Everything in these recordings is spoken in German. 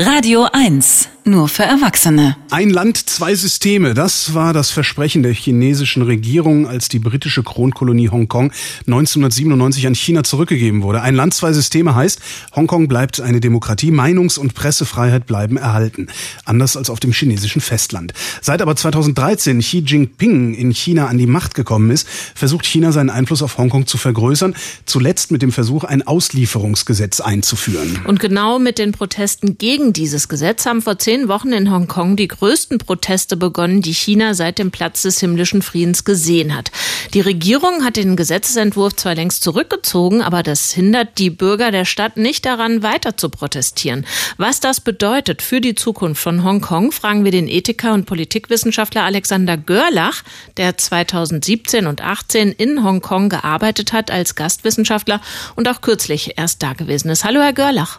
Radio 1, nur für Erwachsene. Ein Land, zwei Systeme. Das war das Versprechen der chinesischen Regierung, als die britische Kronkolonie Hongkong 1997 an China zurückgegeben wurde. Ein Land, zwei Systeme heißt, Hongkong bleibt eine Demokratie, Meinungs- und Pressefreiheit bleiben erhalten. Anders als auf dem chinesischen Festland. Seit aber 2013 Xi Jinping in China an die Macht gekommen ist, versucht China seinen Einfluss auf Hongkong zu vergrößern. Zuletzt mit dem Versuch, ein Auslieferungsgesetz einzuführen. Und genau mit den Protesten gegen dieses Gesetz haben vor zehn Wochen in Hongkong die größten Proteste begonnen, die China seit dem Platz des himmlischen Friedens gesehen hat. Die Regierung hat den Gesetzesentwurf zwar längst zurückgezogen, aber das hindert die Bürger der Stadt nicht daran, weiter zu protestieren. Was das bedeutet für die Zukunft von Hongkong, fragen wir den Ethiker und Politikwissenschaftler Alexander Görlach, der 2017 und 18 in Hongkong gearbeitet hat als Gastwissenschaftler und auch kürzlich erst da gewesen ist. Hallo, Herr Görlach.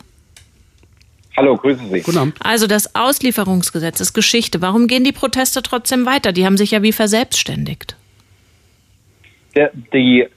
Hallo, grüßen Sie. Guten Abend. Also das Auslieferungsgesetz ist Geschichte. Warum gehen die Proteste trotzdem weiter? Die haben sich ja wie verselbstständigt. Der, die,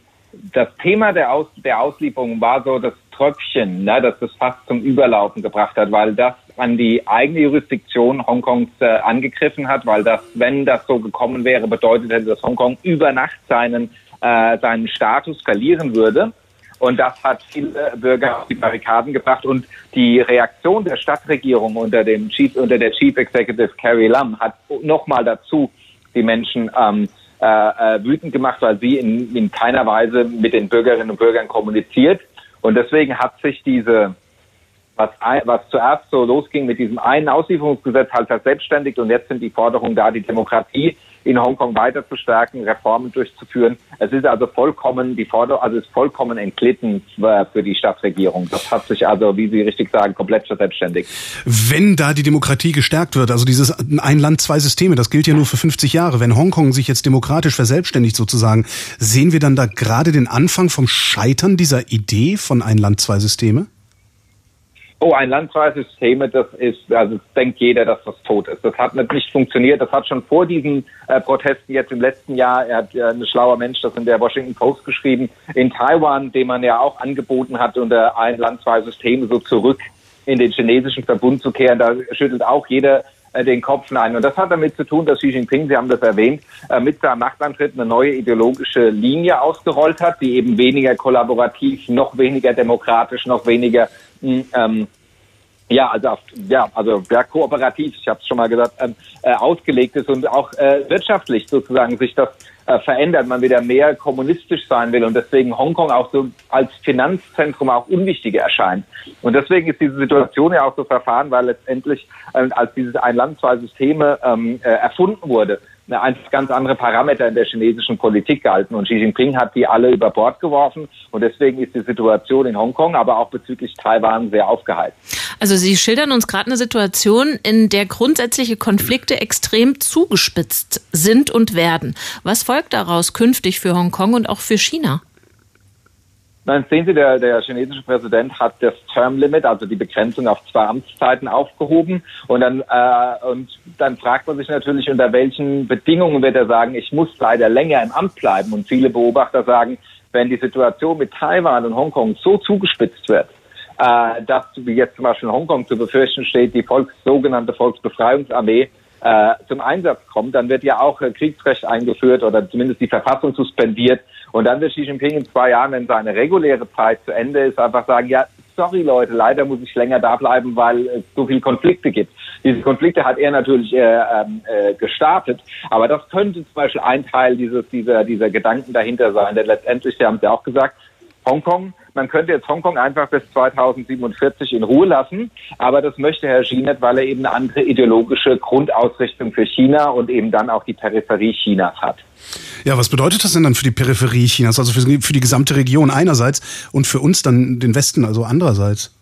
das Thema der, Aus, der Auslieferung war so das Tröpfchen, ne, das das fast zum Überlaufen gebracht hat, weil das an die eigene Jurisdiktion Hongkongs äh, angegriffen hat, weil das, wenn das so gekommen wäre, bedeutet hätte, dass Hongkong über Nacht seinen, äh, seinen Status verlieren würde. Und das hat viele Bürger auf die Barrikaden gebracht. Und die Reaktion der Stadtregierung unter, dem Chief, unter der Chief Executive Carrie Lam hat nochmal dazu die Menschen ähm, äh, äh, wütend gemacht, weil sie in, in keiner Weise mit den Bürgerinnen und Bürgern kommuniziert. Und deswegen hat sich diese was, was zuerst so losging mit diesem einen Auslieferungsgesetz halt verselbstständigt und jetzt sind die Forderungen da, die Demokratie in Hongkong weiter zu stärken, Reformen durchzuführen. Es ist also vollkommen, die Forderung, also ist vollkommen entglitten für die Stadtregierung. Das hat sich also, wie Sie richtig sagen, komplett verselbstständigt. Wenn da die Demokratie gestärkt wird, also dieses ein Land, zwei Systeme, das gilt ja nur für 50 Jahre. Wenn Hongkong sich jetzt demokratisch verselbstständigt sozusagen, sehen wir dann da gerade den Anfang vom Scheitern dieser Idee von ein Land, zwei Systeme? Oh, ein landfreies System, das ist, also denkt jeder, dass das tot ist. Das hat nicht funktioniert. Das hat schon vor diesen äh, Protesten jetzt im letzten Jahr, er hat äh, ein schlauer Mensch, das in der Washington Post geschrieben, in Taiwan, dem man ja auch angeboten hat, unter ein System so zurück in den chinesischen Verbund zu kehren. Da schüttelt auch jeder den Kopf ein. Und das hat damit zu tun, dass Xi Jinping, Sie haben das erwähnt, äh, mit seinem Machtantritt eine neue ideologische Linie ausgerollt hat, die eben weniger kollaborativ, noch weniger demokratisch, noch weniger hm, ähm, ja, also ja, also sehr kooperativ, ich habe es schon mal gesagt, ähm, äh, ausgelegt ist und auch äh, wirtschaftlich sozusagen sich das äh, verändert, man wieder mehr kommunistisch sein will und deswegen Hongkong auch so als Finanzzentrum auch unwichtiger erscheint. Und deswegen ist diese Situation ja auch so verfahren, weil letztendlich äh, als dieses ein Land zwei Systeme ähm, äh, erfunden wurde, eine ganz andere Parameter in der chinesischen Politik galten. Und Xi Jinping hat die alle über Bord geworfen. Und deswegen ist die Situation in Hongkong, aber auch bezüglich Taiwan sehr aufgeheizt. Also Sie schildern uns gerade eine Situation, in der grundsätzliche Konflikte extrem zugespitzt sind und werden. Was folgt daraus künftig für Hongkong und auch für China? Nein, sehen Sie, der, der chinesische Präsident hat das Term Limit, also die Begrenzung auf zwei Amtszeiten aufgehoben. Und dann, äh, und dann fragt man sich natürlich, unter welchen Bedingungen wird er sagen, ich muss leider länger im Amt bleiben. Und viele Beobachter sagen, wenn die Situation mit Taiwan und Hongkong so zugespitzt wird, äh, dass, wie jetzt zum Beispiel in Hongkong zu befürchten steht, die Volks, sogenannte Volksbefreiungsarmee äh, zum Einsatz kommt, dann wird ja auch äh, Kriegsrecht eingeführt oder zumindest die Verfassung suspendiert. Und dann wird Xi Jinping in zwei Jahren, wenn seine reguläre Zeit zu Ende ist, einfach sagen, ja, sorry Leute, leider muss ich länger da bleiben, weil es so viele Konflikte gibt. Diese Konflikte hat er natürlich äh, ähm, äh, gestartet, aber das könnte zum Beispiel ein Teil dieses, dieser, dieser Gedanken dahinter sein, denn letztendlich, Sie haben es ja auch gesagt, Hongkong man könnte jetzt Hongkong einfach bis 2047 in Ruhe lassen, aber das möchte Herr Xi nicht, weil er eben eine andere ideologische Grundausrichtung für China und eben dann auch die Peripherie Chinas hat. Ja, was bedeutet das denn dann für die Peripherie Chinas, also für, für die gesamte Region einerseits und für uns dann den Westen, also andererseits?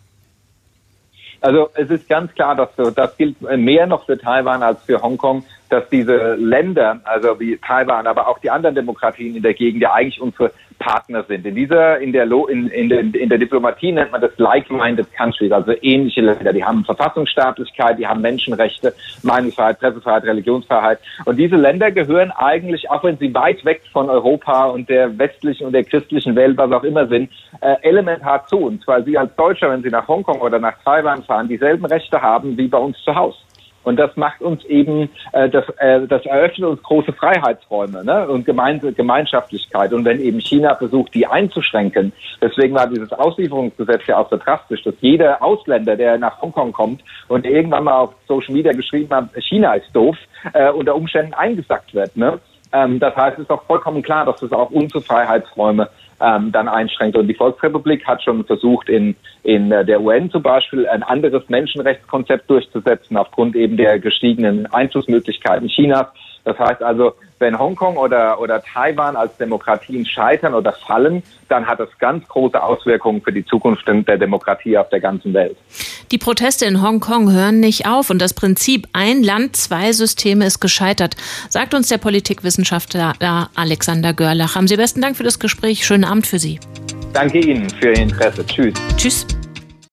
Also es ist ganz klar, dass das gilt mehr noch für Taiwan als für Hongkong, dass diese Länder, also wie Taiwan, aber auch die anderen Demokratien in der Gegend ja eigentlich unsere Partner sind. In dieser, in der, in, in, der, in der Diplomatie nennt man das like-minded countries, also ähnliche Länder. Die haben Verfassungsstaatlichkeit, die haben Menschenrechte, Meinungsfreiheit, Pressefreiheit, Religionsfreiheit. Und diese Länder gehören eigentlich, auch wenn sie weit weg von Europa und der westlichen und der christlichen Welt, was auch immer sind, äh, elementar zu uns, weil sie als Deutscher, wenn sie nach Hongkong oder nach Taiwan fahren, dieselben Rechte haben wie bei uns zu Hause. Und das macht uns eben, äh, das, äh, das eröffnet uns große Freiheitsräume ne? und Gemein Gemeinschaftlichkeit. Und wenn eben China versucht, die einzuschränken, deswegen war dieses Auslieferungsgesetz ja auch so drastisch, dass jeder Ausländer, der nach Hongkong kommt und irgendwann mal auf Social Media geschrieben hat, China ist doof, äh, unter Umständen eingesackt wird. Ne? Ähm, das heißt, es ist auch vollkommen klar, dass es auch unsere Freiheitsräume ähm, dann einschränkt. Und die Volksrepublik hat schon versucht, in, in der UN zum Beispiel ein anderes Menschenrechtskonzept durchzusetzen, aufgrund eben der gestiegenen Einflussmöglichkeiten Chinas. Das heißt also, wenn Hongkong oder, oder Taiwan als Demokratien scheitern oder fallen, dann hat das ganz große Auswirkungen für die Zukunft der Demokratie auf der ganzen Welt. Die Proteste in Hongkong hören nicht auf und das Prinzip ein Land, zwei Systeme ist gescheitert, sagt uns der Politikwissenschaftler Alexander Görlach. Haben Sie besten Dank für das Gespräch. Schönen Abend für Sie. Danke Ihnen für Ihr Interesse. Tschüss. Tschüss.